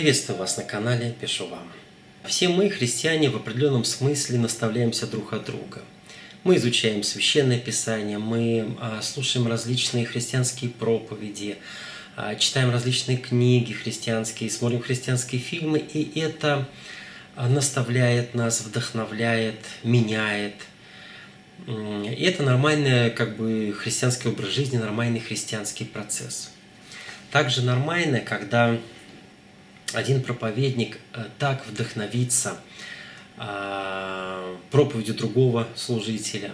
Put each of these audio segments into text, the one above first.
Приветствую вас на канале «Пишу вам». Все мы, христиане, в определенном смысле наставляемся друг от друга. Мы изучаем Священное Писание, мы а, слушаем различные христианские проповеди, а, читаем различные книги христианские, смотрим христианские фильмы, и это а, наставляет нас, вдохновляет, меняет. И это нормальный как бы, христианский образ жизни, нормальный христианский процесс. Также нормально, когда один проповедник э, так вдохновится а, проповедью другого служителя,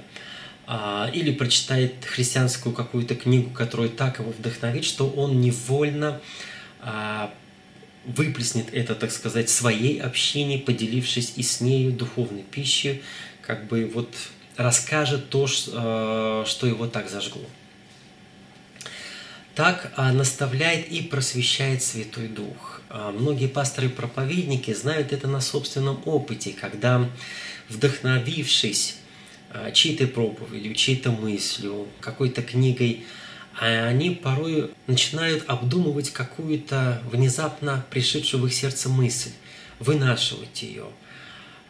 а, или прочитает христианскую какую-то книгу, которая так его вдохновит, что он невольно выплеснет это, так сказать, своей общине, поделившись и с нею духовной пищей, как бы вот расскажет то, что его так зажгло. Так наставляет и просвещает Святой Дух. А, многие пасторы и проповедники знают это на собственном опыте, когда, вдохновившись а, чьей-то проповедью, чьей-то мыслью, какой-то книгой, а они порой начинают обдумывать какую-то внезапно пришедшую в их сердце мысль, вынашивать ее,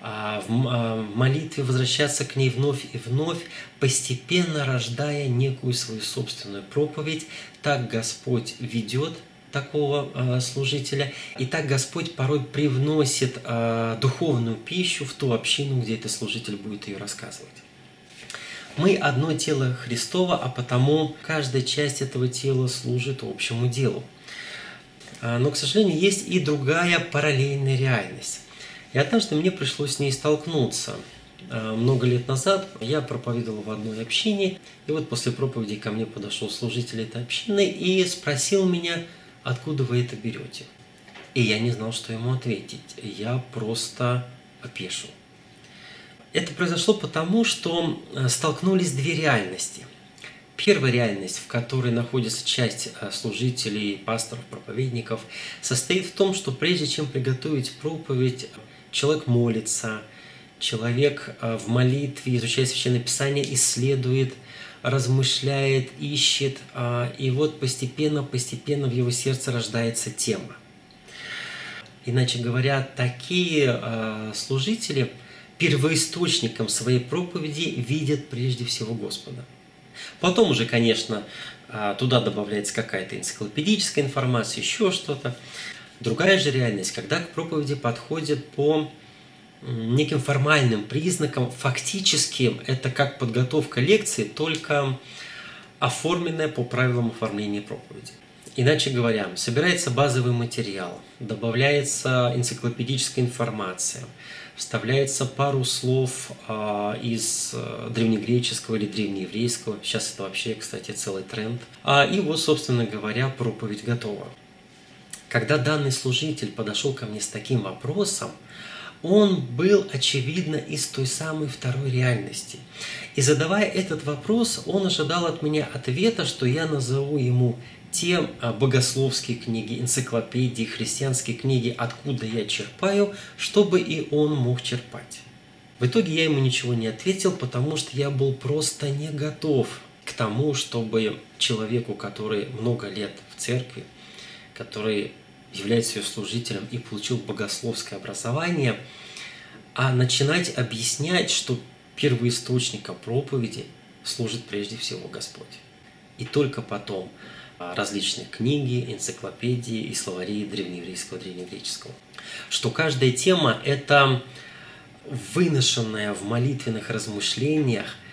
в молитве возвращаться к ней вновь и вновь, постепенно рождая некую свою собственную проповедь. Так Господь ведет такого э, служителя. И так Господь порой привносит э, духовную пищу в ту общину, где этот служитель будет ее рассказывать. Мы одно тело Христово, а потому каждая часть этого тела служит общему делу. А, но, к сожалению, есть и другая параллельная реальность. И однажды мне пришлось с ней столкнуться. А, много лет назад я проповедовал в одной общине, и вот после проповеди ко мне подошел служитель этой общины и спросил меня, откуда вы это берете? И я не знал, что ему ответить. Я просто опешил. Это произошло потому, что э, столкнулись две реальности. Первая реальность, в которой находится часть э, служителей, пасторов, проповедников, состоит в том, что прежде чем приготовить проповедь, человек молится, человек э, в молитве, изучая Священное Писание, исследует – размышляет, ищет, а, и вот постепенно, постепенно в его сердце рождается тема. Иначе говоря, такие а, служители первоисточником своей проповеди видят прежде всего Господа. Потом уже, конечно, а, туда добавляется какая-то энциклопедическая информация, еще что-то. Другая же реальность, когда к проповеди подходит по неким формальным признаком, фактически это как подготовка лекции, только оформленная по правилам оформления проповеди. Иначе говоря, собирается базовый материал, добавляется энциклопедическая информация, вставляется пару слов а, из а, древнегреческого или древнееврейского, сейчас это вообще, кстати, целый тренд, а, и вот, собственно говоря, проповедь готова. Когда данный служитель подошел ко мне с таким вопросом, он был, очевидно, из той самой второй реальности. И задавая этот вопрос, он ожидал от меня ответа, что я назову ему те а, богословские книги, энциклопедии, христианские книги, откуда я черпаю, чтобы и он мог черпать. В итоге я ему ничего не ответил, потому что я был просто не готов к тому, чтобы человеку, который много лет в церкви, который является ее служителем и получил богословское образование, а начинать объяснять, что первоисточником проповеди служит прежде всего Господь. И только потом а, различные книги, энциклопедии и словари древнееврейского, древнегреческого. Что каждая тема – это выношенная в молитвенных размышлениях –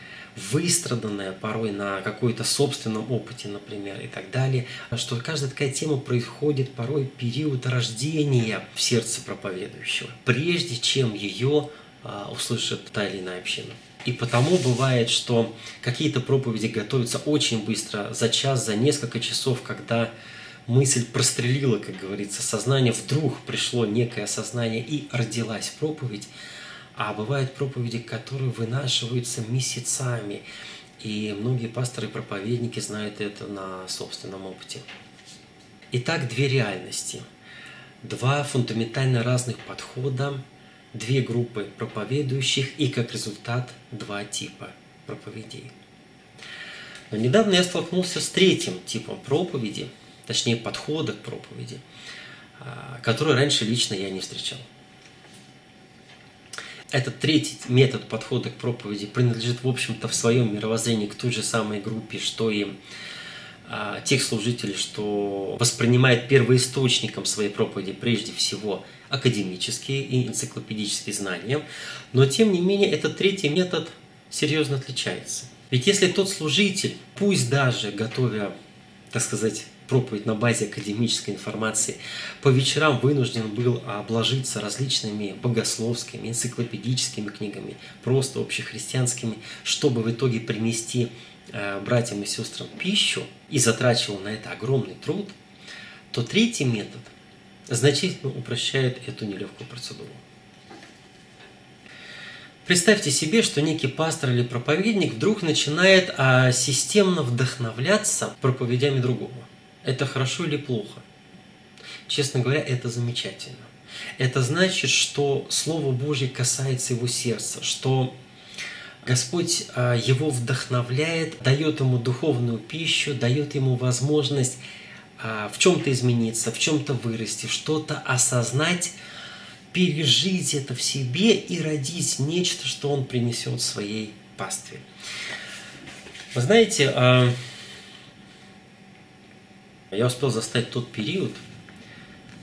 выстраданная порой на какой-то собственном опыте, например, и так далее, что каждая такая тема происходит порой период рождения в сердце проповедующего, прежде чем ее а, услышит та или иная община. И потому бывает, что какие-то проповеди готовятся очень быстро, за час, за несколько часов, когда мысль прострелила, как говорится, сознание, вдруг пришло некое сознание и родилась проповедь, а бывают проповеди, которые вынашиваются месяцами. И многие пасторы и проповедники знают это на собственном опыте. Итак, две реальности. Два фундаментально разных подхода, две группы проповедующих и как результат два типа проповедей. Но недавно я столкнулся с третьим типом проповеди, точнее подхода к проповеди – а, которую раньше лично я не встречал. Этот третий метод подхода к проповеди принадлежит, в общем-то, в своем мировоззрении к той же самой группе, что и а, тех служителей, что воспринимает первоисточником своей проповеди прежде всего академические и энциклопедические знания, но тем не менее этот третий метод серьезно отличается. Ведь если тот служитель, пусть даже готовя, так сказать, проповедь на базе академической информации, по вечерам вынужден был обложиться различными богословскими, энциклопедическими книгами, просто общехристианскими, чтобы в итоге принести э, братьям и сестрам пищу и затрачивал на это огромный труд, то третий метод значительно упрощает эту нелегкую процедуру. Представьте себе, что некий пастор или проповедник вдруг начинает а, системно вдохновляться проповедями другого. Это хорошо или плохо? Честно говоря, это замечательно. Это значит, что Слово Божье касается его сердца, что Господь а, его вдохновляет, дает ему духовную пищу, дает ему возможность а, в чем-то измениться, в чем-то вырасти, что-то осознать, пережить это в себе и родить нечто, что он принесет своей пастве. Вы знаете, а, я успел застать тот период,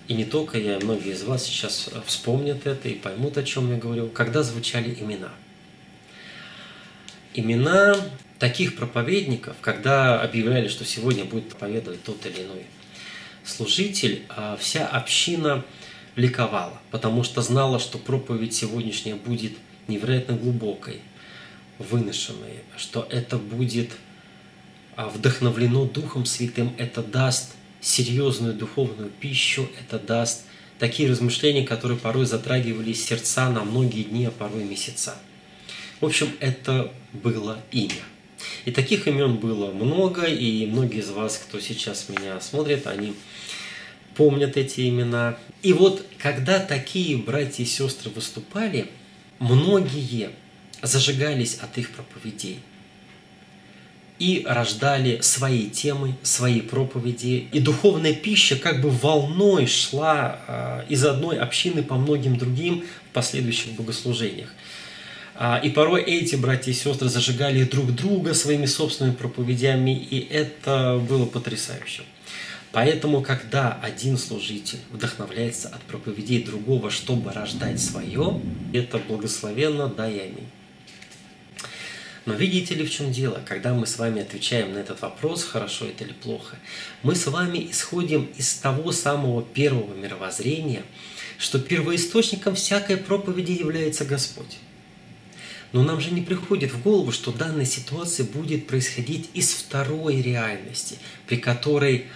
и не только я, многие из вас сейчас вспомнят это и поймут, о чем я говорю, когда звучали имена. Имена таких проповедников, когда объявляли, что сегодня будет проповедовать тот или иной служитель, а вся община ликовала, потому что знала, что проповедь сегодняшняя будет невероятно глубокой, выношенной, что это будет а вдохновлено Духом Святым, это даст серьезную духовную пищу, это даст такие размышления, которые порой затрагивали сердца на многие дни, а порой месяца. В общем, это было имя. И таких имен было много, и многие из вас, кто сейчас меня смотрит, они помнят эти имена. И вот, когда такие братья и сестры выступали, многие зажигались от их проповедей и рождали свои темы, свои проповеди. И духовная пища как бы волной шла а, из одной общины по многим другим в последующих богослужениях. А, и порой эти братья и сестры зажигали друг друга своими собственными проповедями, и это было потрясающе. Поэтому, когда один служитель вдохновляется от проповедей другого, чтобы рождать свое, это благословенно, да и аминь. Но видите ли, в чем дело? Когда мы с вами отвечаем на этот вопрос, хорошо это или плохо, мы с вами исходим из того самого первого мировоззрения, что первоисточником всякой проповеди является Господь. Но нам же не приходит в голову, что данная ситуация будет происходить из второй реальности, при которой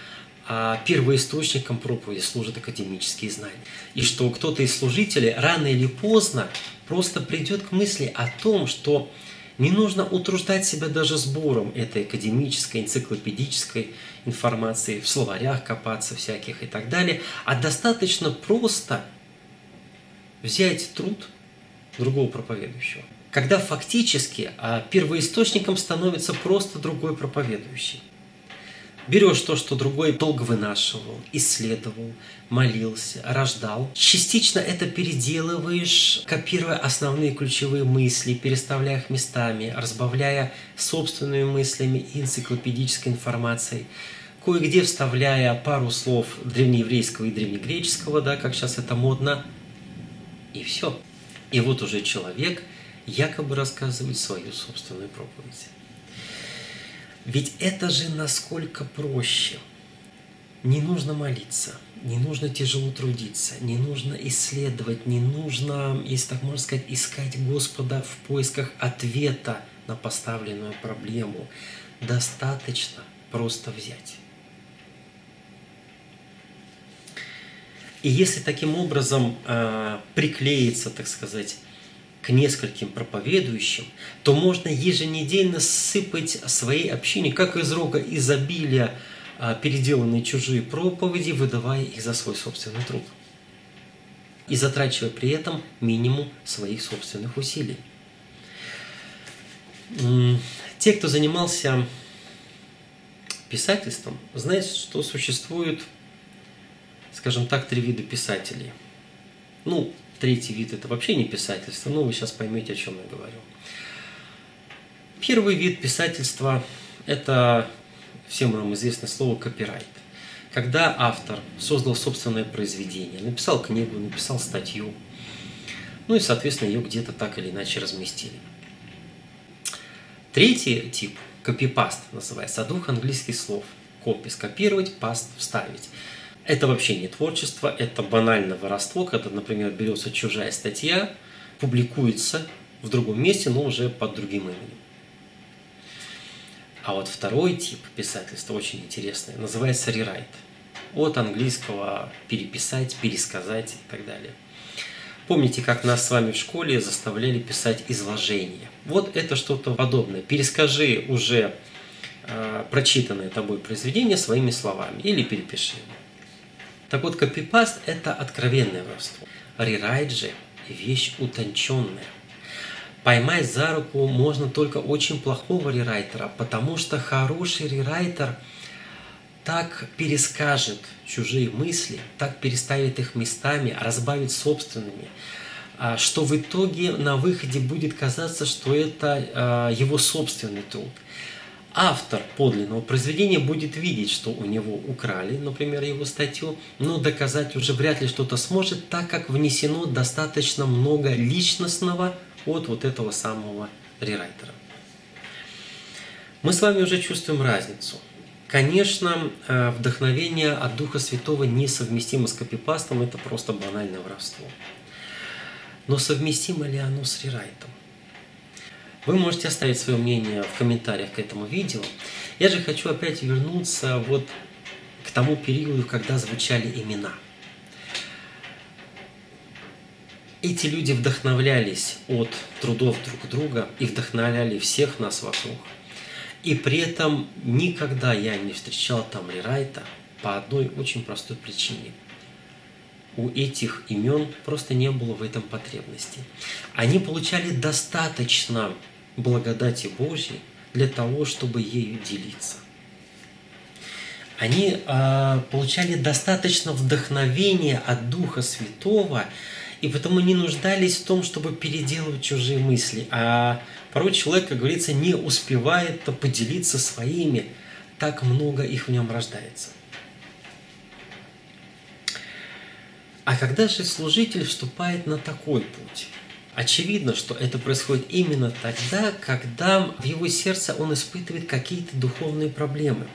а, первоисточником проповеди служат академические знания. И что кто-то из служителей рано или поздно просто придет к мысли о том, что не нужно утруждать себя даже сбором этой академической, энциклопедической информации, в словарях копаться всяких и так далее, а достаточно просто взять труд другого проповедующего. Когда фактически а, первоисточником становится просто другой проповедующий. Берешь то, что другой долго вынашивал, исследовал, молился, рождал. Частично это переделываешь, копируя основные ключевые мысли, переставляя их местами, разбавляя собственными мыслями и энциклопедической информацией кое-где вставляя пару слов древнееврейского и древнегреческого, да, как сейчас это модно, и все. И вот уже человек якобы рассказывает свою собственную проповедь. Ведь это же насколько проще. Не нужно молиться, не нужно тяжело трудиться, не нужно исследовать, не нужно, если так можно сказать, искать Господа в поисках ответа на поставленную проблему. Достаточно просто взять. И если таким образом э, приклеиться, так сказать, к нескольким проповедующим, то можно еженедельно сыпать своей общине, как из рога изобилия, а, переделанные чужие проповеди, выдавая их за свой собственный труд. И затрачивая при этом минимум своих собственных усилий. Те, кто занимался писательством, знают, что существует скажем так, три вида писателей. Ну, третий вид – это вообще не писательство, но вы сейчас поймете, о чем я говорю. Первый вид писательства – это всем нам известное слово «копирайт». Когда автор создал собственное произведение, написал книгу, написал статью, ну и, соответственно, ее где-то так или иначе разместили. Третий тип – копипаст называется, от двух английских слов. Копи – скопировать, паст – вставить. Это вообще не творчество, это банальное воровство, когда, например, берется чужая статья, публикуется в другом месте, но уже под другим именем. А вот второй тип писательства очень интересный, называется рерайт. От английского переписать, пересказать и так далее. Помните, как нас с вами в школе заставляли писать изложение? Вот это что-то подобное. Перескажи уже э, прочитанное тобой произведение своими словами или перепиши его. Так вот, копипаст – это откровенное воровство. Рерайт же – вещь утонченная. Поймать за руку можно только очень плохого рерайтера, потому что хороший рерайтер так перескажет чужие мысли, так переставит их местами, разбавит собственными, а, что в итоге на выходе будет казаться, что это а, его собственный труд автор подлинного произведения будет видеть, что у него украли, например, его статью, но доказать уже вряд ли что-то сможет, так как внесено достаточно много личностного от вот этого самого рерайтера. Мы с вами уже чувствуем разницу. Конечно, э, вдохновение от Духа Святого несовместимо с копипастом, это просто банальное воровство. Но совместимо ли оно с рерайтом? Вы можете оставить свое мнение в комментариях к этому видео. Я же хочу опять вернуться вот к тому периоду, когда звучали имена. Эти люди вдохновлялись от трудов друг друга и вдохновляли всех нас вокруг. И при этом никогда я не встречал там рерайта по одной очень простой причине. У этих имен просто не было в этом потребности. Они получали достаточно благодати Божьей для того, чтобы ею делиться. Они э, получали достаточно вдохновения от Духа Святого, и потому не нуждались в том, чтобы переделывать чужие мысли. А порой человек, как говорится, не успевает поделиться своими, так много их в нем рождается. А когда же служитель вступает на такой путь? Очевидно, что это происходит именно тогда, когда в его сердце он испытывает какие-то духовные проблемы.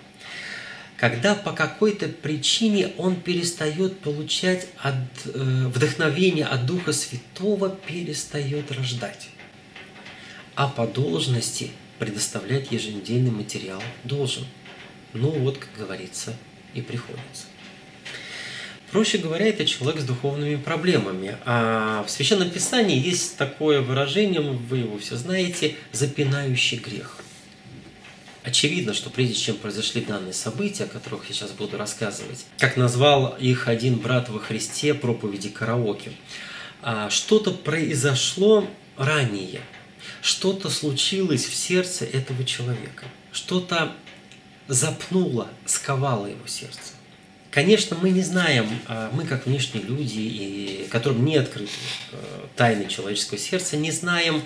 Когда по какой-то причине он перестает получать от, э, вдохновение от Духа Святого, перестает рождать. А по должности предоставлять еженедельный материал должен. Ну вот, как говорится, и приходится. Проще говоря, это человек с духовными проблемами. А в Священном Писании есть такое выражение, вы его все знаете, запинающий грех. Очевидно, что прежде чем произошли данные события, о которых я сейчас буду рассказывать, как назвал их один брат во Христе проповеди караоке, а, что-то произошло ранее, что-то случилось в сердце этого человека, что-то запнуло, сковало его сердце. Конечно, мы не знаем, а, мы как внешние люди, и которым не открыты э, тайны человеческого сердца, не знаем,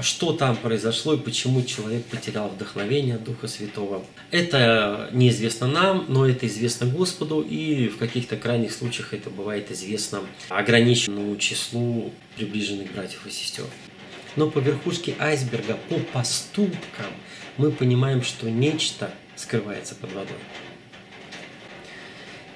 что там произошло и почему человек потерял вдохновение Духа Святого. Это неизвестно нам, но это известно Господу, и в каких-то крайних случаях это бывает известно ограниченному числу приближенных братьев и сестер. Но по верхушке айсберга, по поступкам, мы понимаем, что нечто скрывается под водой.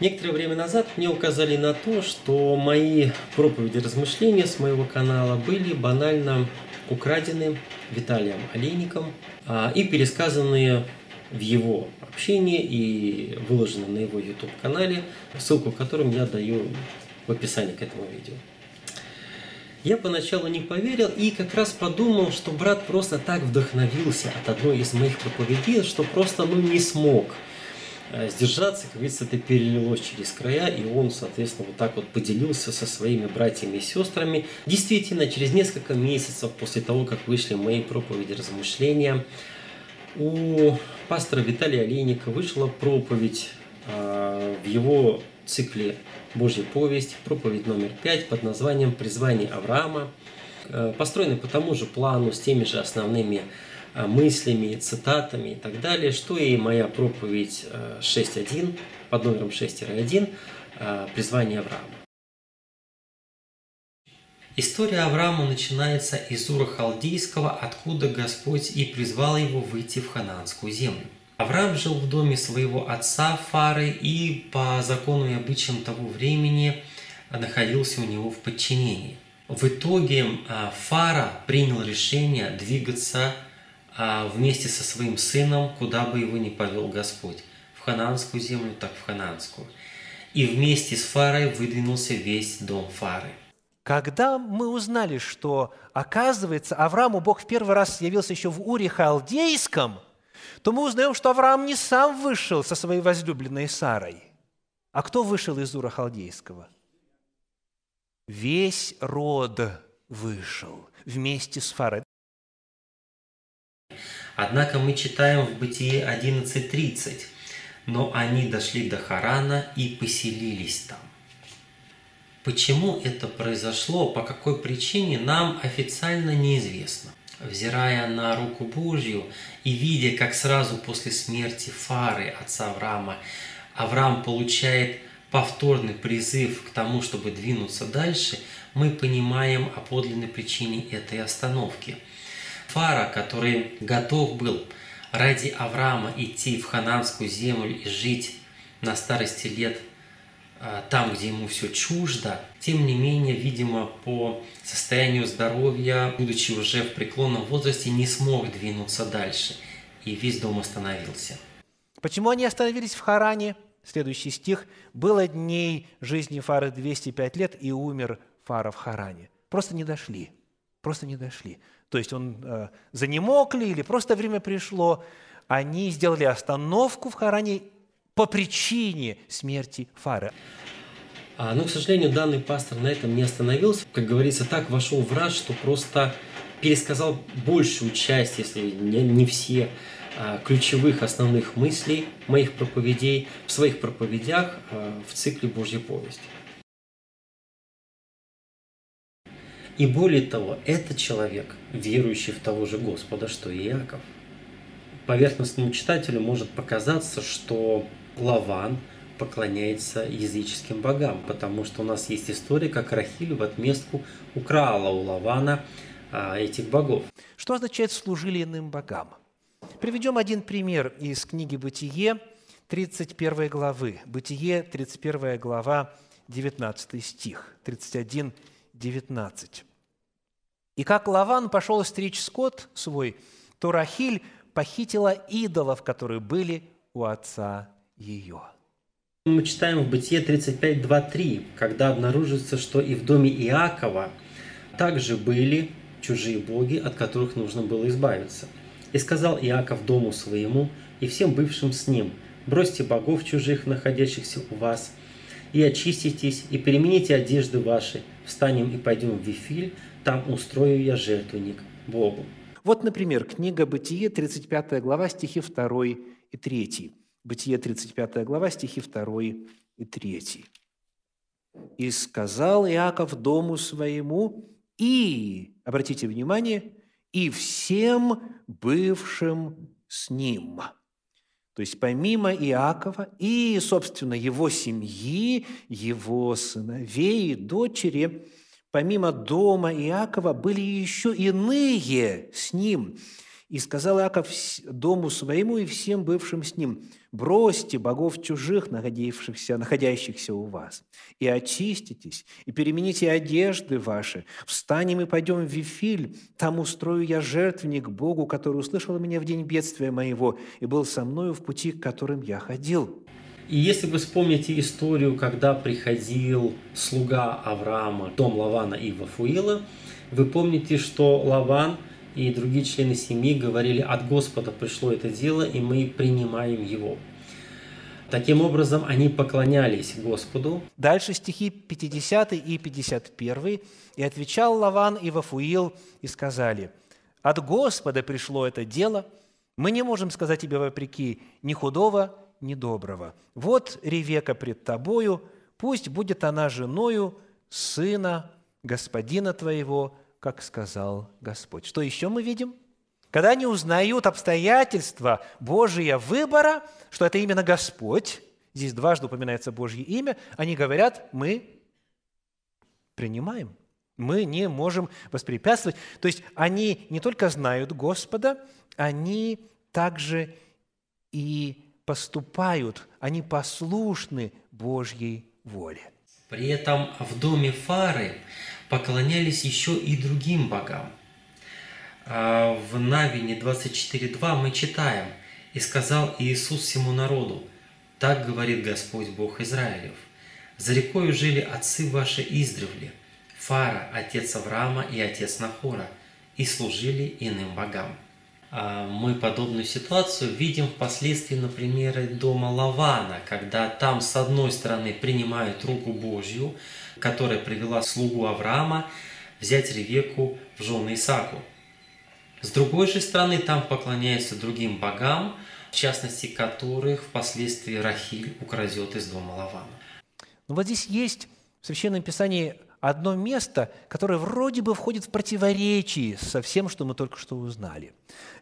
Некоторое время назад мне указали на то, что мои проповеди размышления с моего канала были банально украдены Виталием Олейником а, и пересказанные в его общении и выложены на его YouTube-канале, ссылку которым я даю в описании к этому видео. Я поначалу не поверил и как раз подумал, что брат просто так вдохновился от одной из моих проповедей, что просто ну, не смог – сдержаться, как говорится, это перелилось через края, и он, соответственно, вот так вот поделился со своими братьями и сестрами. Действительно, через несколько месяцев после того, как вышли мои проповеди размышления, у пастора Виталия Олейника вышла проповедь э, в его цикле «Божья повесть», проповедь номер пять под названием «Призвание Авраама», э, построенный по тому же плану, с теми же основными э, мыслями, цитатами и так далее, что и моя проповедь 6.1 под номером 6-1 «Призвание Авраама». История Авраама начинается из Ура Халдейского, откуда Господь и призвал его выйти в хананскую землю. Авраам жил в доме своего отца Фары и по закону и обычаям того времени находился у него в подчинении. В итоге Фара принял решение двигаться вместе со своим сыном, куда бы его ни повел Господь. В хананскую землю, так в хананскую. И вместе с Фарой выдвинулся весь дом Фары. Когда мы узнали, что, оказывается, Аврааму Бог в первый раз явился еще в Уре Халдейском, то мы узнаем, что Авраам не сам вышел со своей возлюбленной Сарой. А кто вышел из Ура Халдейского? Весь род вышел вместе с Фарой. Однако мы читаем в Бытие 11.30, но они дошли до Харана и поселились там. Почему это произошло, по какой причине, нам официально неизвестно. Взирая на руку Божью и видя, как сразу после смерти Фары, отца Авраама, Авраам получает повторный призыв к тому, чтобы двинуться дальше, мы понимаем о подлинной причине этой остановки. Фара, который готов был ради Авраама идти в хананскую землю и жить на старости лет а, там, где ему все чуждо, тем не менее, видимо, по состоянию здоровья, будучи уже в преклонном возрасте, не смог двинуться дальше, и весь дом остановился. Почему они остановились в Харане? Следующий стих. «Было дней жизни Фары 205 лет, и умер Фара в Харане». Просто не дошли. Просто не дошли. То есть он э, занемог ли, или просто время пришло. Они сделали остановку в Харане по причине смерти Фары. А, но, к сожалению, данный пастор на этом не остановился. Как говорится, так вошел в раж, что просто пересказал большую часть, если не, не все, а, ключевых основных мыслей моих проповедей в своих проповедях а, в цикле «Божья повесть». И более того, это человек, верующий в того же Господа, что и Иаков. Поверхностному читателю может показаться, что Лаван поклоняется языческим богам, потому что у нас есть история, как Рахиль в отместку украла у Лавана а, этих богов. Что означает «служили иным богам»? Приведем один пример из книги «Бытие», 31 главы. «Бытие», 31 глава, 19 стих, 31, 19. «И как Лаван пошел стричь скот свой, то Рахиль похитила идолов, которые были у отца ее. Мы читаем в Бытие 35.2.3, когда обнаружится, что и в доме Иакова также были чужие боги, от которых нужно было избавиться. И сказал Иаков дому своему и всем бывшим с ним, бросьте богов чужих, находящихся у вас, и очиститесь, и перемените одежды ваши, встанем и пойдем в Вифиль, там устрою я жертвенник Богу. Вот, например, книга Бытие, 35 глава, стихи 2 и 3. Бытие 35 глава, стихи 2 и 3. «И сказал Иаков дому своему, и, обратите внимание, и всем бывшим с ним». То есть помимо Иакова и, собственно, его семьи, его сыновей и дочери, помимо дома Иакова были еще иные с ним – и сказал Иаков дому своему и всем бывшим с ним, «Бросьте богов чужих, находившихся, находящихся у вас, и очиститесь, и перемените одежды ваши. Встанем и пойдем в Вифиль, там устрою я жертвенник Богу, который услышал меня в день бедствия моего и был со мною в пути, к которым я ходил». И если вы вспомните историю, когда приходил слуга Авраама, дом Лавана и Вафуила, вы помните, что Лаван – и другие члены семьи говорили, от Господа пришло это дело, и мы принимаем его. Таким образом, они поклонялись Господу. Дальше стихи 50 и 51. «И отвечал Лаван и Вафуил, и сказали, «От Господа пришло это дело, мы не можем сказать тебе вопреки ни худого, ни доброго. Вот Ревека пред тобою, пусть будет она женою сына господина твоего, как сказал Господь. Что еще мы видим? Когда они узнают обстоятельства Божия выбора, что это именно Господь, здесь дважды упоминается Божье имя, они говорят, мы принимаем. Мы не можем воспрепятствовать. То есть они не только знают Господа, они также и поступают, они послушны Божьей воле. При этом в доме Фары поклонялись еще и другим богам. А в Навине 24.2 мы читаем «И сказал Иисус всему народу, так говорит Господь Бог Израилев, за рекою жили отцы ваши издревле, Фара, отец Авраама и отец Нахора, и служили иным богам». А мы подобную ситуацию видим впоследствии на примере дома Лавана, когда там с одной стороны принимают руку Божью, которая привела слугу Авраама взять Ревеку в жены Исаку. С другой же стороны, там поклоняются другим богам, в частности, которых впоследствии Рахиль украдет из дома Лавана. Ну вот здесь есть в Священном Писании одно место, которое вроде бы входит в противоречие со всем, что мы только что узнали.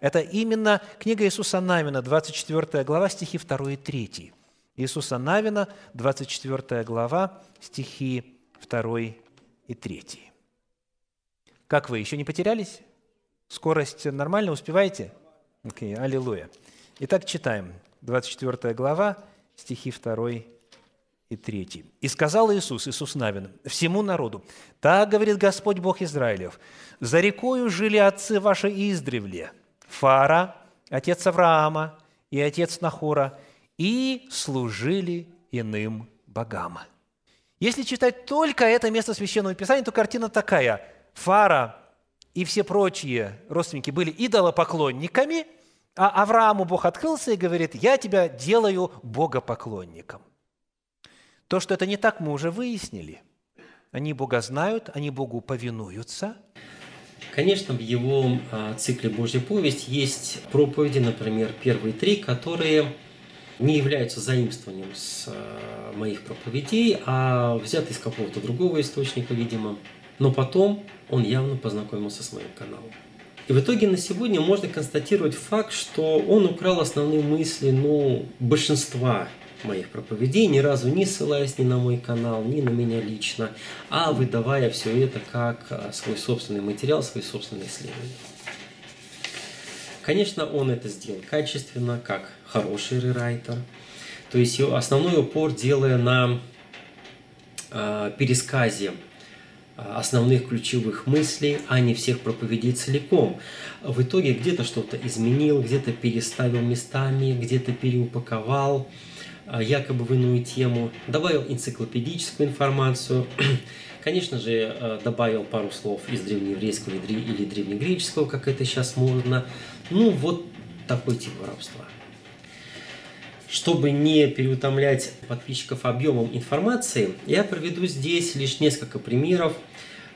Это именно книга Иисуса Навина, 24 глава, стихи 2 и 3. Иисуса Навина, 24 глава, стихи 2 и 3. Как вы, еще не потерялись? Скорость нормально, успеваете? Окей, okay, аллилуйя. Итак, читаем. 24 глава, стихи 2 и 3. «И сказал Иисус, Иисус Навин, всему народу, так говорит Господь Бог Израилев, за рекою жили отцы ваши издревле, Фара, отец Авраама и отец Нахора, и служили иным богам». Если читать только это место Священного Писания, то картина такая. Фара и все прочие родственники были идолопоклонниками, а Аврааму Бог открылся и говорит, я тебя делаю богопоклонником. То, что это не так, мы уже выяснили. Они Бога знают, они Богу повинуются. Конечно, в его а, цикле «Божья повесть» есть проповеди, например, первые три, которые не являются заимствованием с а, моих проповедей, а взяты из какого-то другого источника, видимо. Но потом он явно познакомился с моим каналом. И в итоге на сегодня можно констатировать факт, что он украл основные мысли ну, большинства моих проповедей, ни разу не ссылаясь ни на мой канал, ни на меня лично, а выдавая все это как а, свой собственный материал, свои собственные исследования. Конечно, он это сделал качественно, как хороший рерайтер. То есть основной упор делая на э, пересказе основных ключевых мыслей, а не всех проповедей целиком. В итоге где-то что-то изменил, где-то переставил местами, где-то переупаковал, якобы в иную тему, добавил энциклопедическую информацию, конечно же, а, добавил пару слов из древнееврейского или древнегреческого, как это сейчас модно. Ну, вот такой тип рабства. Чтобы не переутомлять подписчиков объемом информации, я проведу здесь лишь несколько примеров,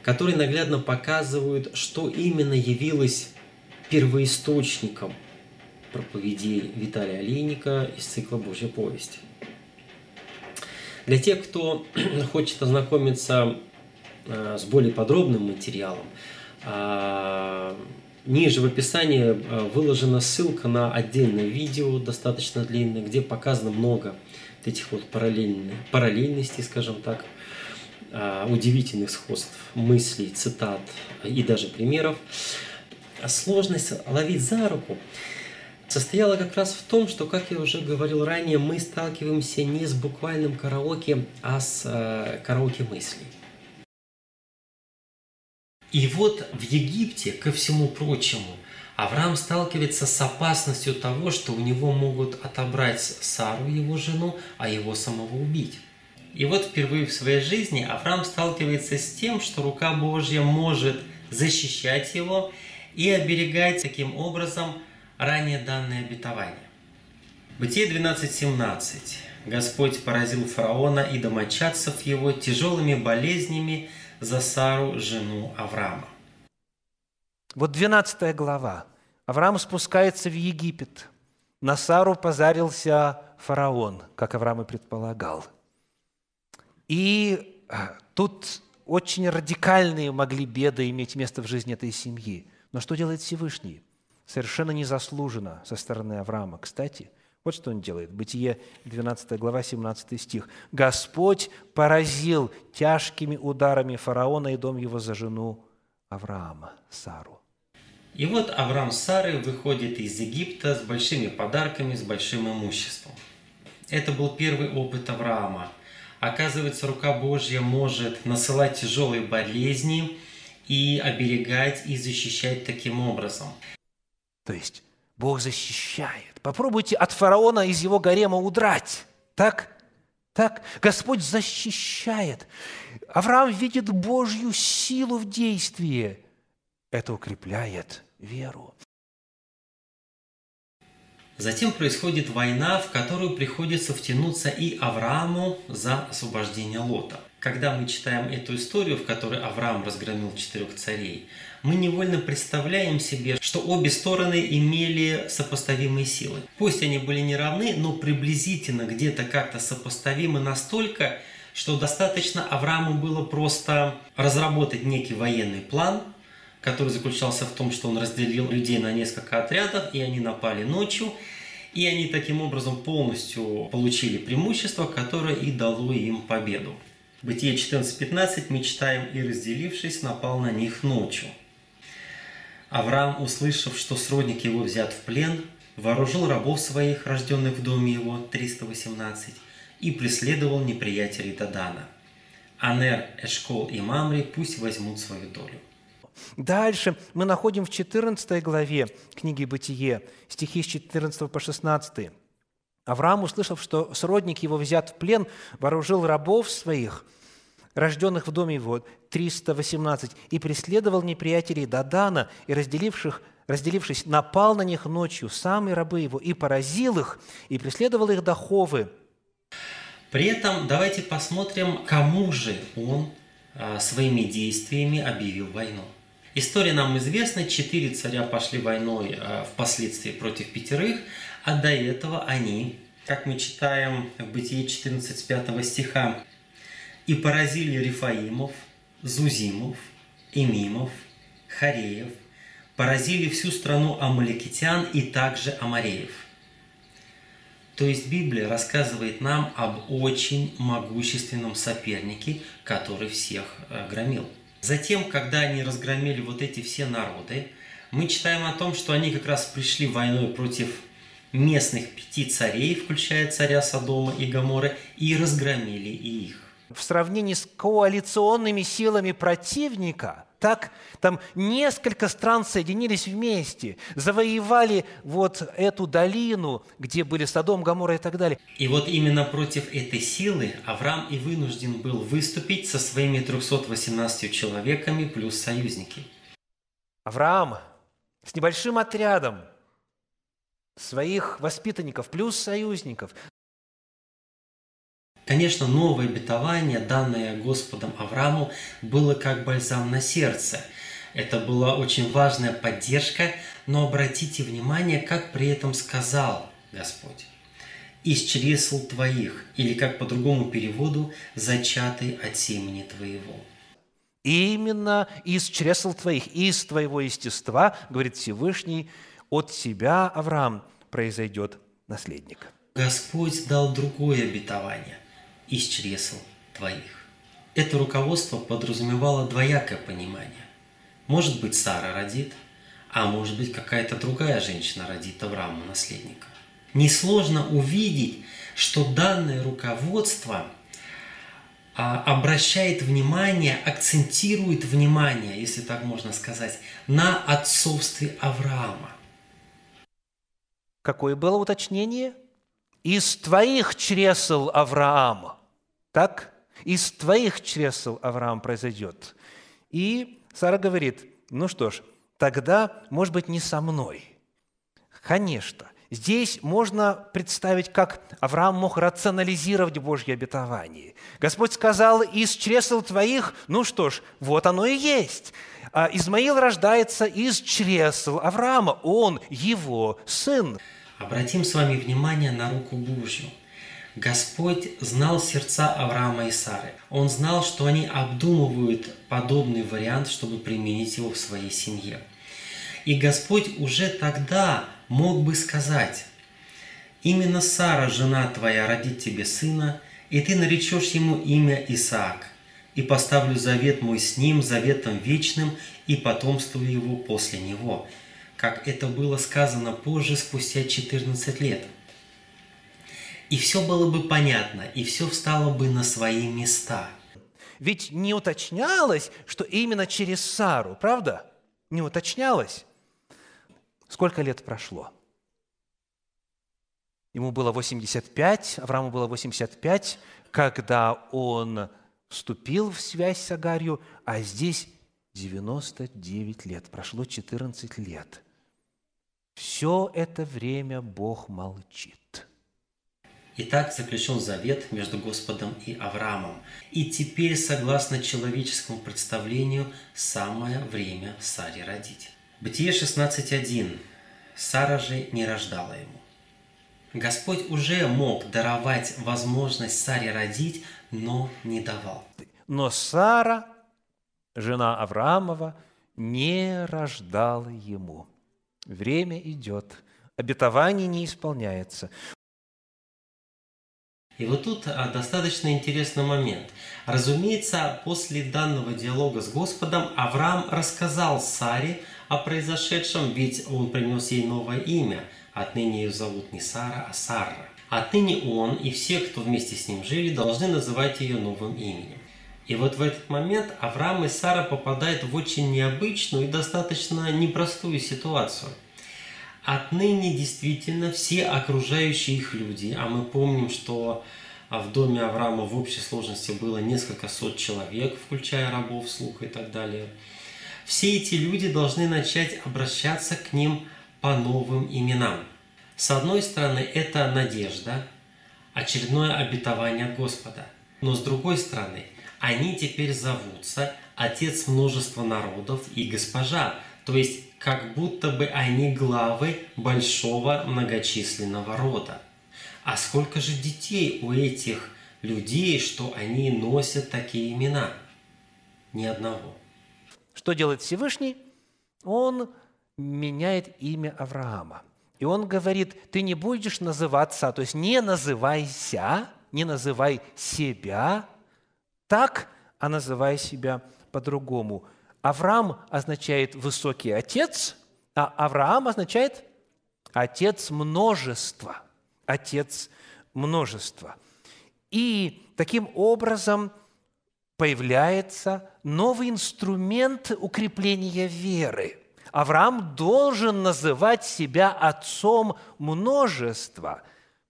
которые наглядно показывают, что именно явилось первоисточником проповедей Виталия Олейника из цикла «Божья повесть». Для тех, кто хочет ознакомиться э, с более подробным материалом, э, ниже в описании э, выложена ссылка на отдельное видео, достаточно длинное, где показано много этих вот параллельных, параллельностей, скажем так, удивительных сходств мыслей, цитат и даже примеров. Сложность ловить за руку состояла как раз в том, что, как я уже говорил ранее, мы сталкиваемся не с буквальным караоке, а с э, караоке мыслей. И вот в Египте, ко всему прочему, Авраам сталкивается с опасностью того, что у него могут отобрать Сару, его жену, а его самого убить. И вот впервые в своей жизни Авраам сталкивается с тем, что рука Божья может защищать его и оберегать таким образом ранее данное обетование. Бытие 12.17. Господь поразил фараона и домочадцев его тяжелыми болезнями за Сару, жену Авраама. Вот 12 глава. Авраам спускается в Египет. На Сару позарился фараон, как Авраам и предполагал. И а, тут очень радикальные могли беды иметь место в жизни этой семьи. Но что делает Всевышний? Совершенно незаслуженно со стороны Авраама. Кстати, вот что он делает. Бытие, 12 глава, 17 стих. «Господь поразил тяжкими ударами фараона и дом его за жену Авраама, Сару». И вот Авраам с Сарой выходит из Египта с большими подарками, с большим имуществом. Это был первый опыт Авраама. Оказывается, рука Божья может насылать тяжелые болезни и оберегать и защищать таким образом. То есть Бог защищает. Попробуйте от фараона из его гарема удрать. Так? Так? Господь защищает. Авраам видит Божью силу в действии. Это укрепляет веру. Затем происходит война, в которую приходится втянуться и Аврааму за освобождение Лота. Когда мы читаем эту историю, в которой Авраам разгромил четырех царей, мы невольно представляем себе, что обе стороны имели сопоставимые силы. Пусть они были не равны, но приблизительно где-то как-то сопоставимы настолько, что достаточно Аврааму было просто разработать некий военный план, который заключался в том, что он разделил людей на несколько отрядов, и они напали ночью, и они таким образом полностью получили преимущество, которое и дало им победу. Бытие 14.15 мы читаем «И разделившись, напал на них ночью». Авраам, услышав, что сродник его взят в плен, вооружил рабов своих, рожденных в доме его, 318, и преследовал неприятелей Дадана. Анер, Эшкол и Мамри пусть возьмут свою долю. Дальше мы находим в 14 главе книги «Бытие», стихи с 14 по 16. Авраам, услышав, что сродник его взят в плен, вооружил рабов своих – рожденных в доме его, 318, и преследовал неприятелей Дадана, и разделивших, разделившись, напал на них ночью, сам рабы его, и поразил их, и преследовал их до Ховы. При этом давайте посмотрим, кому же он а, своими действиями объявил войну. История нам известна, четыре царя пошли войной а, впоследствии против пятерых, а до этого они, как мы читаем в Бытие 14, 5 стиха, и поразили Рифаимов, Зузимов, Эмимов, Хареев, поразили всю страну амаликитян и также амареев. То есть Библия рассказывает нам об очень могущественном сопернике, который всех э, громил. Затем, когда они разгромили вот эти все народы, мы читаем о том, что они как раз пришли войной против местных пяти царей, включая царя Содома и Гаморы, и разгромили и их в сравнении с коалиционными силами противника, так там несколько стран соединились вместе, завоевали вот эту долину, где были Содом, Гамора и так далее. И вот именно против этой силы Авраам и вынужден был выступить со своими 318 человеками плюс союзники. Авраам с небольшим отрядом своих воспитанников плюс союзников Конечно, новое обетование, данное Господом Аврааму, было как бальзам на сердце. Это была очень важная поддержка, но обратите внимание, как при этом сказал Господь. «Из чресл твоих», или как по другому переводу, «зачатый от семени твоего». Именно из чресл твоих, из твоего естества, говорит Всевышний, от тебя, Авраам, произойдет наследник. Господь дал другое обетование из чресл твоих. Это руководство подразумевало двоякое понимание. Может быть, Сара родит, а может быть, какая-то другая женщина родит Аврааму наследника. Несложно увидеть, что данное руководство а, обращает внимание, акцентирует внимание, если так можно сказать, на отцовстве Авраама. Какое было уточнение? Из твоих чресел Авраама. Так из твоих чресел Авраам произойдет. И Сара говорит, ну что ж, тогда, может быть, не со мной. Конечно, здесь можно представить, как Авраам мог рационализировать Божье обетование. Господь сказал, из чресел твоих, ну что ж, вот оно и есть. А Измаил рождается из чресел Авраама, он его сын. Обратим с вами внимание на руку Божью – Господь знал сердца Авраама и Сары. Он знал, что они обдумывают подобный вариант, чтобы применить его в своей семье. И Господь уже тогда мог бы сказать, «Именно Сара, жена твоя, родит тебе сына, и ты наречешь ему имя Исаак, и поставлю завет мой с ним, заветом вечным, и потомствую его после него», как это было сказано позже, спустя 14 лет. И все было бы понятно, и все встало бы на свои места. Ведь не уточнялось, что именно через Сару, правда? Не уточнялось. Сколько лет прошло? Ему было 85, Аврааму было 85, когда он вступил в связь с Агарью, а здесь 99 лет, прошло 14 лет. Все это время Бог молчит. Итак, заключен завет между Господом и Авраамом. И теперь, согласно человеческому представлению, самое время Саре родить. Бытие 16.1. Сара же не рождала ему. Господь уже мог даровать возможность Саре родить, но не давал. Но Сара, жена Авраамова, не рождала ему. Время идет, обетование не исполняется. И вот тут а, достаточно интересный момент. Разумеется, после данного диалога с Господом Авраам рассказал Саре о произошедшем, ведь он принес ей новое имя. Отныне ее зовут не Сара, а Сарра. Отныне он и все, кто вместе с ним жили, должны называть ее новым именем. И вот в этот момент Авраам и Сара попадают в очень необычную и достаточно непростую ситуацию. Отныне действительно все окружающие их люди, а мы помним, что в доме Авраама в общей сложности было несколько сот человек, включая рабов, слуг и так далее – все эти люди должны начать обращаться к ним по новым именам. С одной стороны, это надежда, очередное обетование Господа. Но с другой стороны, они теперь зовутся Отец множества народов и Госпожа, то есть как будто бы они главы большого многочисленного рода. А сколько же детей у этих людей, что они носят такие имена? Ни одного. Что делает Всевышний? Он меняет имя Авраама. И он говорит, ты не будешь называться, то есть не называйся, не называй себя так, а называй себя по-другому. Авраам означает высокий отец, а Авраам означает отец множества. Отец множества. И таким образом появляется новый инструмент укрепления веры. Авраам должен называть себя отцом множества.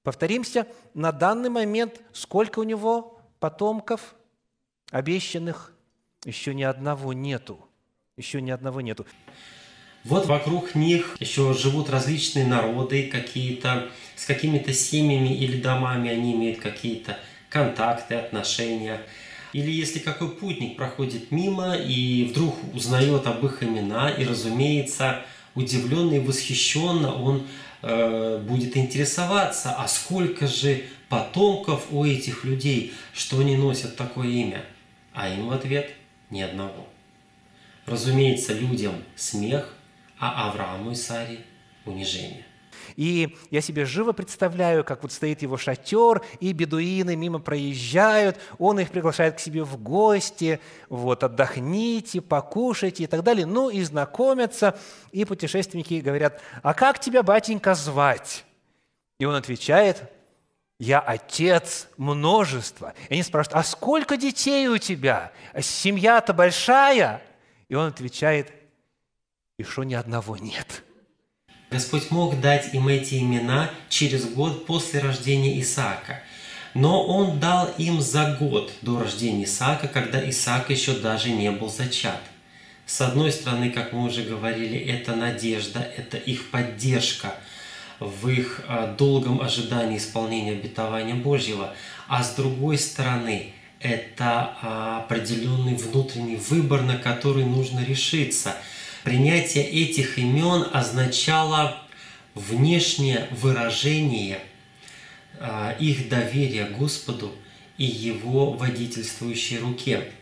Повторимся, на данный момент сколько у него потомков обещанных? Еще ни одного нету. Еще ни одного нету. Вот вокруг них еще живут различные народы, какие-то с какими-то семьями или домами они имеют какие-то контакты, отношения – или если какой путник проходит мимо и вдруг узнает об их имена, и, разумеется, удивленно и восхищенно он э, будет интересоваться, а сколько же потомков у этих людей, что они носят такое имя? А им в ответ ни одного. Разумеется, людям смех, а Аврааму и Саре унижение. И я себе живо представляю, как вот стоит его шатер, и бедуины мимо проезжают, он их приглашает к себе в гости, вот, отдохните, покушайте и так далее. Ну и знакомятся, и путешественники говорят, а как тебя, батенька, звать? И он отвечает, я отец множества. И они спрашивают, а сколько детей у тебя? Семья-то большая? И он отвечает, и что ни одного нет. Господь мог дать им эти имена через год после рождения Исаака. Но Он дал им за год до рождения Исаака, когда Исаак еще даже не был зачат. С одной стороны, как мы уже говорили, это надежда, это их поддержка в их а, долгом ожидании исполнения обетования Божьего. А с другой стороны, это а, определенный внутренний выбор, на который нужно решиться – Принятие этих имен означало внешнее выражение а, их доверие Господу и Его водительствующей руке.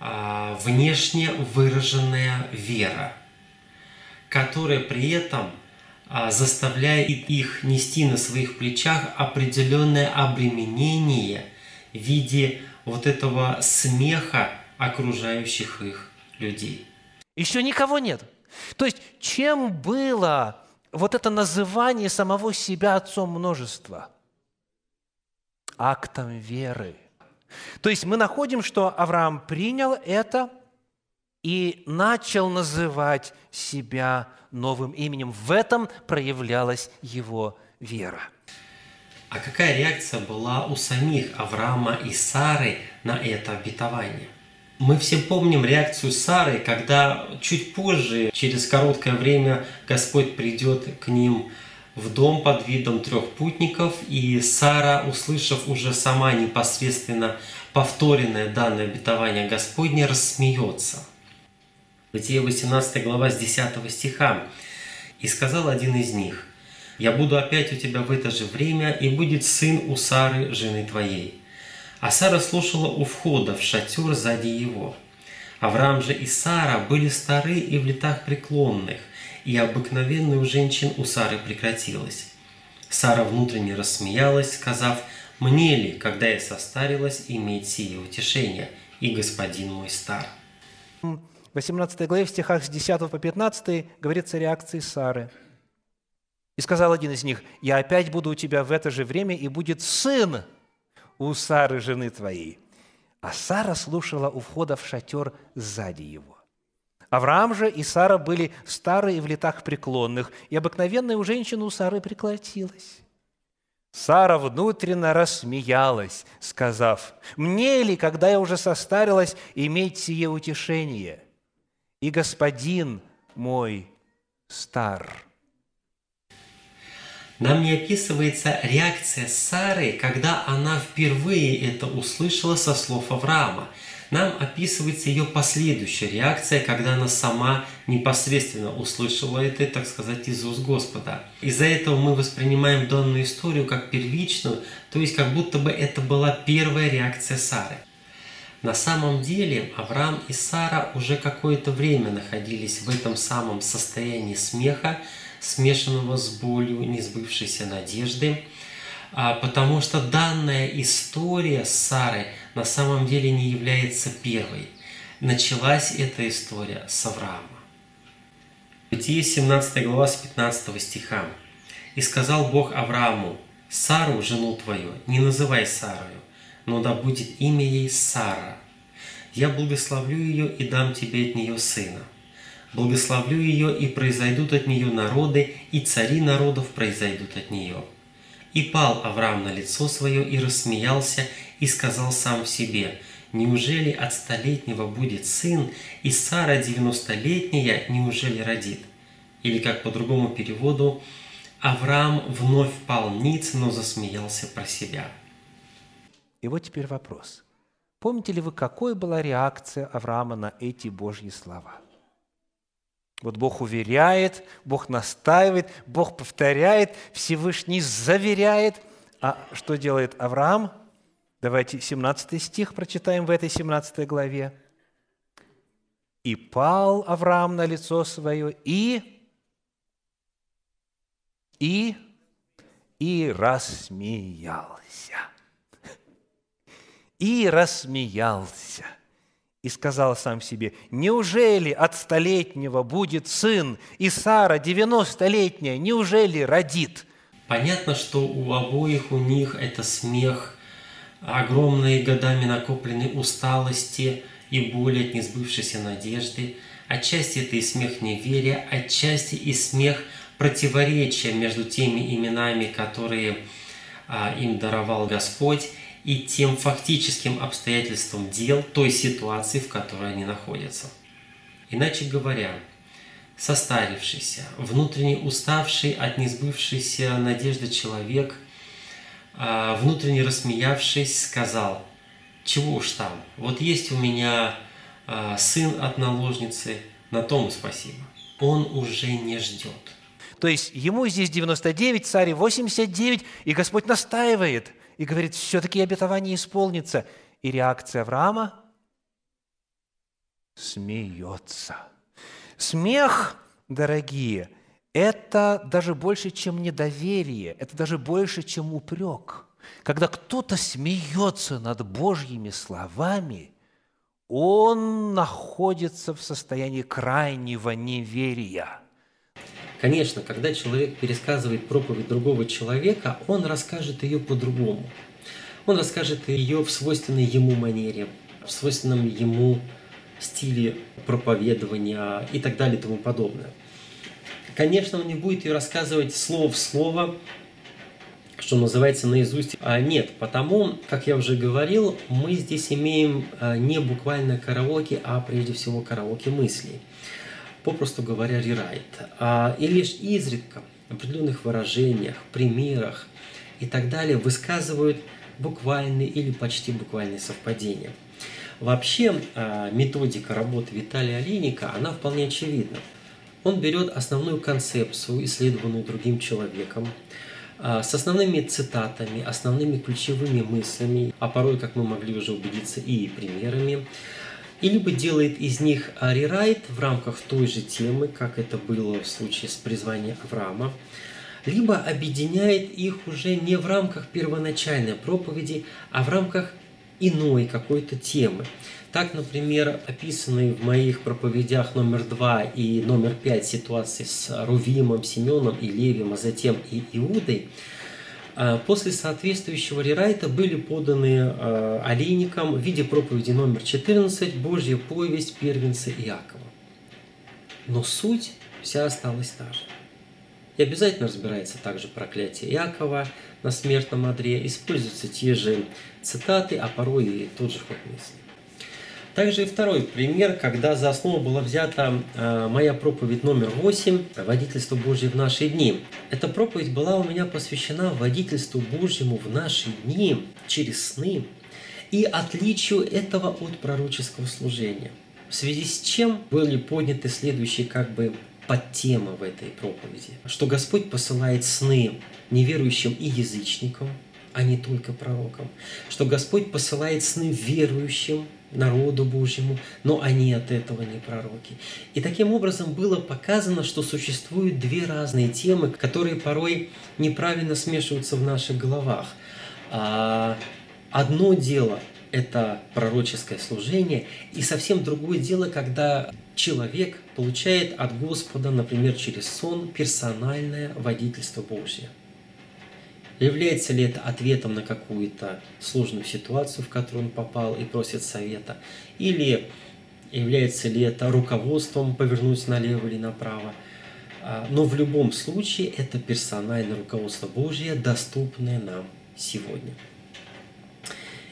Внешне выраженная вера, которая при этом а, заставляет их нести на своих плечах определенное обременение в виде вот этого смеха окружающих их людей. Еще никого нет. То есть, чем было вот это называние самого себя отцом множества? Актом веры. То есть мы находим, что Авраам принял это и начал называть себя новым именем. В этом проявлялась его вера. А какая реакция была у самих Авраама и Сары на это обетование? Мы все помним реакцию Сары, когда чуть позже, через короткое время, Господь придет к ним в дом под видом трех путников, и Сара, услышав уже сама непосредственно повторенное данное обетование Господне, рассмеется. Бытие 18 глава с 10 стиха. «И сказал один из них, «Я буду опять у тебя в это же время, и будет сын у Сары, жены твоей». А Сара слушала у входа в шатер сзади его. Авраам же и Сара были стары и в летах преклонных, и обыкновенную у женщин у Сары прекратилось. Сара внутренне рассмеялась, сказав, «Мне ли, когда я состарилась, иметь сие утешение, и господин мой стар?» В 18 главе в стихах с 10 по 15 говорится реакции Сары. «И сказал один из них, «Я опять буду у тебя в это же время, и будет сын у Сары, жены твоей. А Сара слушала у входа в шатер сзади его. Авраам же и Сара были старые в летах преклонных, и обыкновенная у женщины у Сары прекратилась. Сара внутренно рассмеялась, сказав, «Мне ли, когда я уже состарилась, иметь сие утешение? И господин мой стар». Нам не описывается реакция Сары, когда она впервые это услышала со слов Авраама. Нам описывается ее последующая реакция, когда она сама непосредственно услышала это, так сказать, из уст Господа. Из-за этого мы воспринимаем данную историю как первичную, то есть как будто бы это была первая реакция Сары. На самом деле Авраам и Сара уже какое-то время находились в этом самом состоянии смеха, смешанного с болью несбывшейся надежды, а, потому что данная история с Сарой на самом деле не является первой. Началась эта история с Авраама. Бытие 17 глава с 15 стиха. «И сказал Бог Аврааму, Сару, жену твою, не называй Сарою, но да будет имя ей Сара. Я благословлю ее и дам тебе от нее сына. Благословлю ее, и произойдут от нее народы, и цари народов произойдут от нее. И пал Авраам на лицо свое и рассмеялся, и сказал сам себе, «Неужели от столетнего будет сын, и Сара девяностолетняя неужели родит?» Или как по другому переводу, Авраам вновь пал ниц, но засмеялся про себя. И вот теперь вопрос. Помните ли вы, какой была реакция Авраама на эти Божьи слова? Вот Бог уверяет, Бог настаивает, Бог повторяет, Всевышний заверяет. А что делает Авраам? Давайте 17 стих прочитаем в этой 17 главе. «И пал Авраам на лицо свое, и, и, и рассмеялся». И рассмеялся – и сказал сам себе, «Неужели от столетнего будет сын, и Сара, девяностолетняя, неужели родит?» Понятно, что у обоих у них это смех, огромные годами накопленной усталости и боли от несбывшейся надежды. Отчасти это и смех неверия, отчасти и смех противоречия между теми именами, которые а, им даровал Господь, и тем фактическим обстоятельствам дел той ситуации, в которой они находятся. Иначе говоря, состарившийся, внутренне уставший от несбывшейся надежды человек, а, внутренне рассмеявшись, сказал, чего уж там, вот есть у меня а, сын от наложницы, на том спасибо. Он уже не ждет. То есть ему здесь 99, царе 89, и Господь настаивает и говорит, все-таки обетование исполнится. И реакция Авраама – смеется. Смех, дорогие, это даже больше, чем недоверие, это даже больше, чем упрек. Когда кто-то смеется над Божьими словами, он находится в состоянии крайнего неверия. Конечно, когда человек пересказывает проповедь другого человека, он расскажет ее по-другому. Он расскажет ее в свойственной ему манере, в свойственном ему стиле проповедования и так далее и тому подобное. Конечно, он не будет ее рассказывать слово в слово, что называется, наизусть. А нет, потому, как я уже говорил, мы здесь имеем а, не буквально караоке, а прежде всего караоке мыслей. Попросту говоря, рерайт. А, и лишь изредка в определенных выражениях, примерах и так далее высказывают буквальные или почти буквальные совпадения. Вообще, а, методика работы Виталия Олейника, она вполне очевидна. Он берет основную концепцию, исследованную другим человеком, а, с основными цитатами, основными ключевыми мыслями, а порой, как мы могли уже убедиться, и примерами, и либо делает из них рерайт в рамках той же темы, как это было в случае с призванием Авраама, либо объединяет их уже не в рамках первоначальной проповеди, а в рамках иной какой-то темы. Так, например, описанные в моих проповедях номер два и номер пять ситуации с Рувимом, Семеном и Левием, а затем и Иудой, после соответствующего рерайта были поданы а, олейникам в виде проповеди номер 14 «Божья повесть первенца Иакова». Но суть вся осталась та же. И обязательно разбирается также проклятие Иакова на смертном одре, используются те же цитаты, а порой и тот же ход мысли. Также и второй пример, когда за основу была взята э, моя проповедь номер 8 «Водительство Божье в наши дни». Эта проповедь была у меня посвящена водительству Божьему в наши дни через сны и отличию этого от пророческого служения. В связи с чем были подняты следующие как бы подтема в этой проповеди, что Господь посылает сны неверующим и язычникам, а не только пророкам, что Господь посылает сны верующим, народу Божьему, но они от этого не пророки. И таким образом было показано, что существуют две разные темы, которые порой неправильно смешиваются в наших головах. А, одно дело – это пророческое служение, и совсем другое дело, когда человек получает от Господа, например, через сон, персональное водительство Божье – Является ли это ответом на какую-то сложную ситуацию, в которую он попал и просит совета? Или является ли это руководством повернуть налево или направо? А, но в любом случае это персональное руководство Божье, доступное нам сегодня.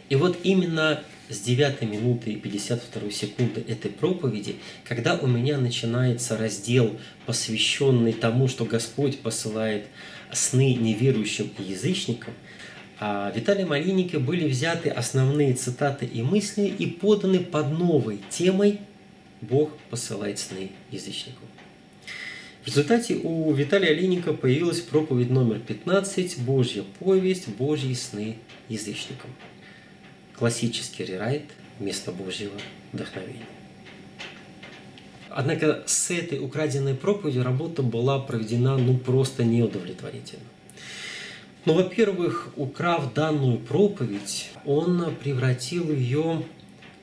И вот именно с 9 минуты и 52 секунды этой проповеди, когда у меня начинается раздел, посвященный тому, что Господь посылает сны неверующим и язычникам, а Виталием Олейнике были взяты основные цитаты и мысли и поданы под новой темой «Бог посылает сны язычникам». В результате у Виталия Олейника появилась проповедь номер 15 «Божья повесть, Божьи сны язычникам». Классический рерайт вместо Божьего вдохновения. Однако с этой украденной проповедью работа была проведена ну просто неудовлетворительно. Ну, во-первых, украв данную проповедь, он превратил ее,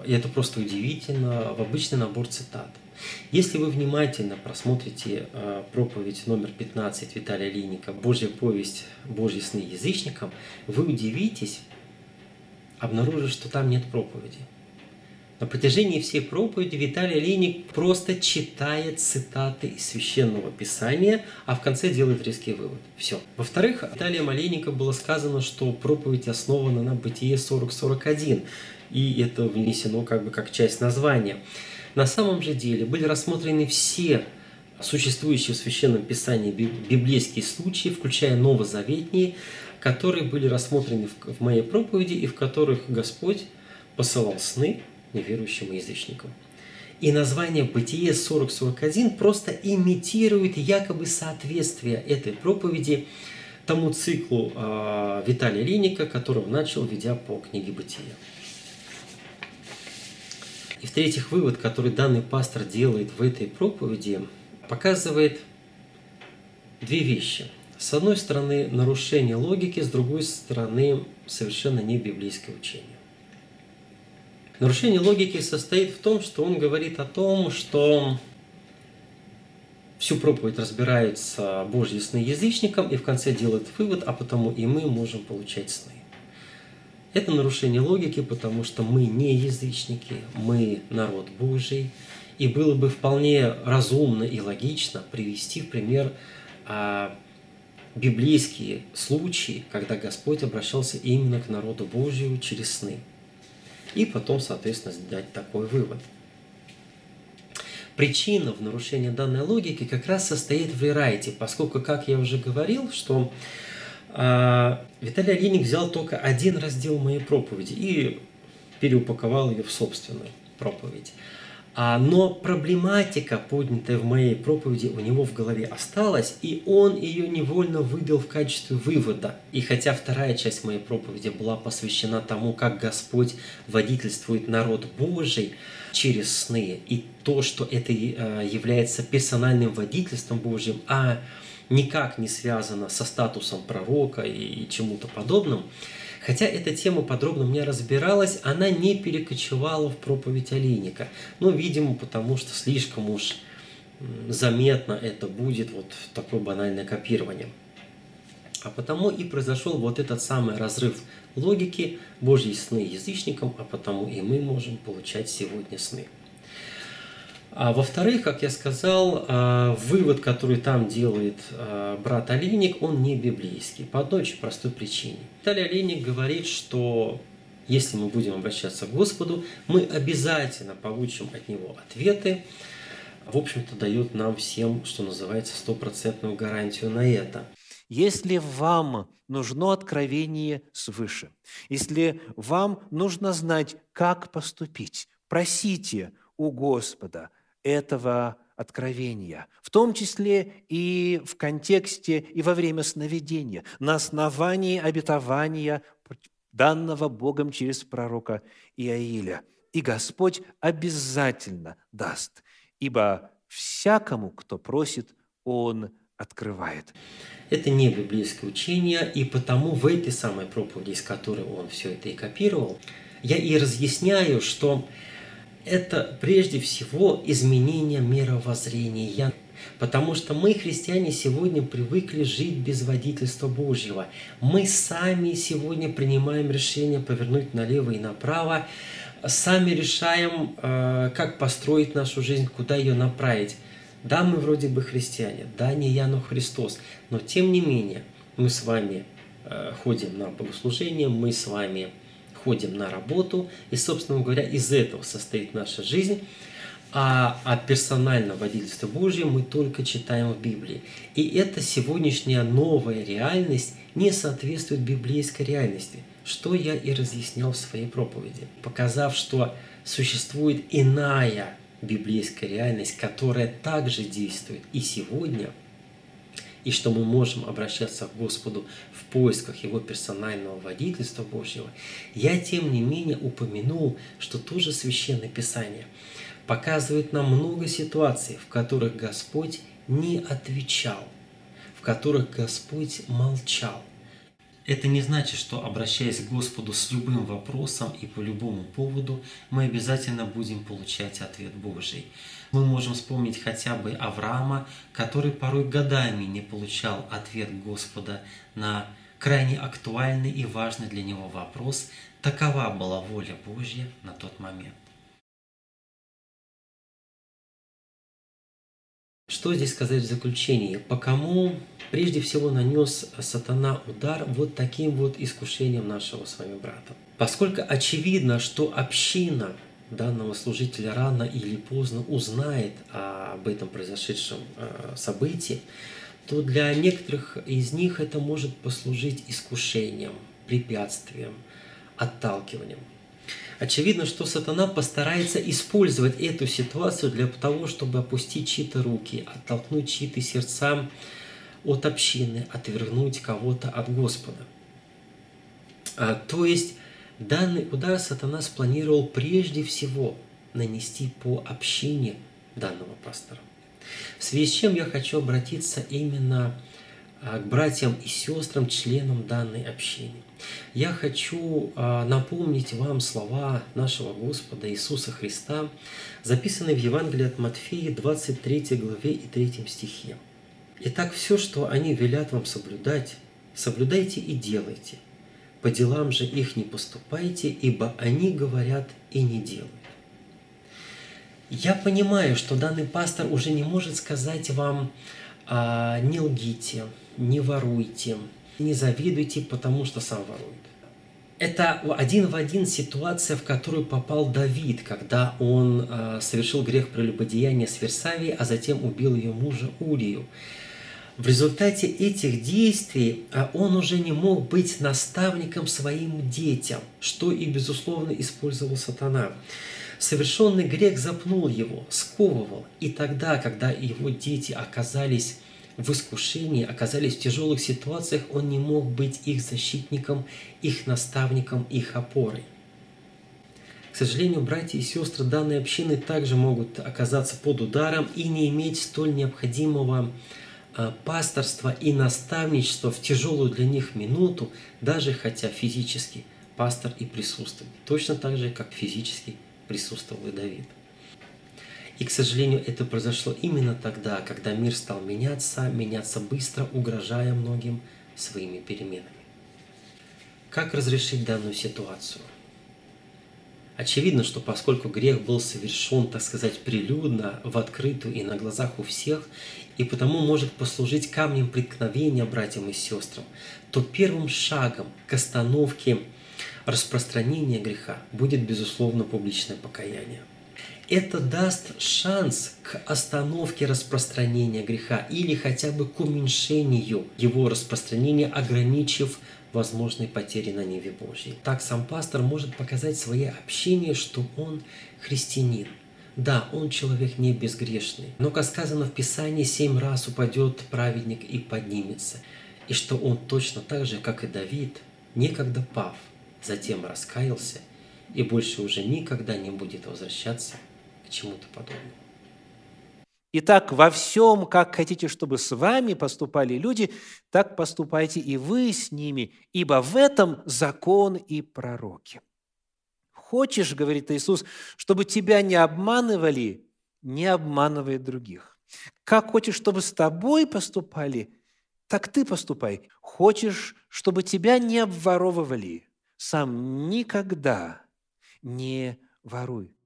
и это просто удивительно, в обычный набор цитат. Если вы внимательно просмотрите э, проповедь номер 15 Виталия Линника «Божья повесть, Божьи сны язычникам», вы удивитесь, обнаружив, что там нет проповеди. На протяжении всей проповеди Виталий Олейник просто читает цитаты из Священного Писания, а в конце делает резкий вывод. Все. Во-вторых, Виталием Олейником было сказано, что проповедь основана на Бытие 40-41, и это внесено как бы как часть названия. На самом же деле были рассмотрены все существующие в Священном Писании библейские случаи, включая новозаветние, которые были рассмотрены в моей проповеди и в которых Господь посылал сны неверующим язычникам. И название «Бытие 40.41» просто имитирует якобы соответствие этой проповеди тому циклу э, Виталия Линика, который он начал, ведя по книге «Бытие». И в-третьих, вывод, который данный пастор делает в этой проповеди, показывает две вещи. С одной стороны, нарушение логики, с другой стороны, совершенно не библейское учение. Нарушение логики состоит в том, что он говорит о том, что всю проповедь разбирается Божьи сны язычникам и в конце делает вывод, а потому и мы можем получать сны. Это нарушение логики, потому что мы не язычники, мы народ Божий, и было бы вполне разумно и логично привести в пример а, библейские случаи, когда Господь обращался именно к народу Божию через сны. И потом, соответственно, сделать такой вывод. Причина в нарушении данной логики как раз состоит в рерайте, поскольку, как я уже говорил, что а, Виталий Олейник взял только один раздел моей проповеди и переупаковал ее в собственную проповедь. А, но проблематика, поднятая в моей проповеди, у него в голове осталась, и он ее невольно вывел в качестве вывода. И хотя вторая часть моей проповеди была посвящена тому, как Господь водительствует народ Божий через сны, и то, что это э, является персональным водительством Божьим, а никак не связано со статусом пророка и чему-то подобным, Хотя эта тема подробно у меня разбиралась, она не перекочевала в проповедь Олейника. Ну, видимо, потому что слишком уж заметно это будет вот такое банальное копирование. А потому и произошел вот этот самый разрыв логики Божьи сны язычникам, а потому и мы можем получать сегодня сны. А во-вторых, как я сказал, а, вывод, который там делает а, брат Олейник, он не библейский, по одной очень простой причине. Виталий Олейник говорит, что если мы будем обращаться к Господу, мы обязательно получим от Него ответы. В общем-то, дает нам всем, что называется, стопроцентную гарантию на это. Если вам нужно откровение свыше, если вам нужно знать, как поступить, просите у Господа – этого откровения, в том числе и в контексте и во время сновидения, на основании обетования, данного Богом через пророка Иаиля. И Господь обязательно даст, ибо всякому, кто просит, Он открывает. Это не библейское учение, и потому в этой самой проповеди, из которой он все это и копировал, я и разъясняю, что это прежде всего изменение мировоззрения. Потому что мы, христиане, сегодня привыкли жить без водительства Божьего. Мы сами сегодня принимаем решение повернуть налево и направо, сами решаем, э, как построить нашу жизнь, куда ее направить. Да, мы вроде бы христиане, да, не я, но Христос, но тем не менее мы с вами э, ходим на богослужение, мы с вами ходим на работу, и, собственно говоря, из этого состоит наша жизнь. А о персональном водительстве Божьем мы только читаем в Библии. И эта сегодняшняя новая реальность не соответствует библейской реальности, что я и разъяснял в своей проповеди, показав, что существует иная библейская реальность, которая также действует и сегодня – и что мы можем обращаться к Господу в поисках Его персонального водительства Божьего, я тем не менее упомянул, что тоже Священное Писание показывает нам много ситуаций, в которых Господь не отвечал, в которых Господь молчал. Это не значит, что обращаясь к Господу с любым вопросом и по любому поводу, мы обязательно будем получать ответ Божий. Мы можем вспомнить хотя бы Авраама, который порой годами не получал ответ Господа на крайне актуальный и важный для него вопрос, такова была воля Божья на тот момент. Что здесь сказать в заключении? По кому прежде всего нанес сатана удар вот таким вот искушением нашего с вами брата? Поскольку очевидно, что община данного служителя рано или поздно узнает об этом произошедшем э, событии, то для некоторых из них это может послужить искушением, препятствием, отталкиванием. Очевидно, что сатана постарается использовать эту ситуацию для того, чтобы опустить чьи-то руки, оттолкнуть чьи-то сердца от общины, отвергнуть кого-то от Господа. А, то есть данный удар сатана спланировал прежде всего нанести по общине данного пастора. В связи с чем я хочу обратиться именно а, к братьям и сестрам, членам данной общины. Я хочу а, напомнить вам слова нашего Господа Иисуса Христа, записанные в Евангелии от Матфея, 23 главе и 3 стихе. «Итак, все, что они велят вам соблюдать, соблюдайте и делайте. По делам же их не поступайте, ибо они говорят и не делают». Я понимаю, что данный пастор уже не может сказать вам а, «не лгите», «не воруйте», «не завидуйте, потому что сам ворует». Это один в один ситуация, в которую попал Давид, когда он а, совершил грех прелюбодеяния с Версавией, а затем убил ее мужа Урию. В результате этих действий а, он уже не мог быть наставником своим детям, что и, безусловно, использовал сатана. Совершенный грех запнул его, сковывал, и тогда, когда его дети оказались в искушении, оказались в тяжелых ситуациях, он не мог быть их защитником, их наставником, их опорой. К сожалению, братья и сестры данной общины также могут оказаться под ударом и не иметь столь необходимого а, пасторства и наставничества в тяжелую для них минуту, даже хотя физически пастор и присутствует, точно так же, как физически присутствовал и Давид. И, к сожалению, это произошло именно тогда, когда мир стал меняться, меняться быстро, угрожая многим своими переменами. Как разрешить данную ситуацию? Очевидно, что поскольку грех был совершен, так сказать, прилюдно, в открытую и на глазах у всех, и потому может послужить камнем преткновения братьям и сестрам, то первым шагом к остановке распространения греха будет, безусловно, публичное покаяние. Это даст шанс к остановке распространения греха или хотя бы к уменьшению его распространения, ограничив возможной потери на Неве Божьей. Так сам пастор может показать свое общение, что он христианин. Да, он человек не безгрешный, но, как сказано в Писании, семь раз упадет праведник и поднимется, и что он точно так же, как и Давид, некогда пав, затем раскаялся и больше уже никогда не будет возвращаться к чему-то подобному. Итак, во всем, как хотите, чтобы с вами поступали люди, так поступайте и вы с ними, ибо в этом закон и пророки. Хочешь, говорит Иисус, чтобы тебя не обманывали, не обманывай других. Как хочешь, чтобы с тобой поступали, так ты поступай. Хочешь, чтобы тебя не обворовывали, сам никогда не воруй.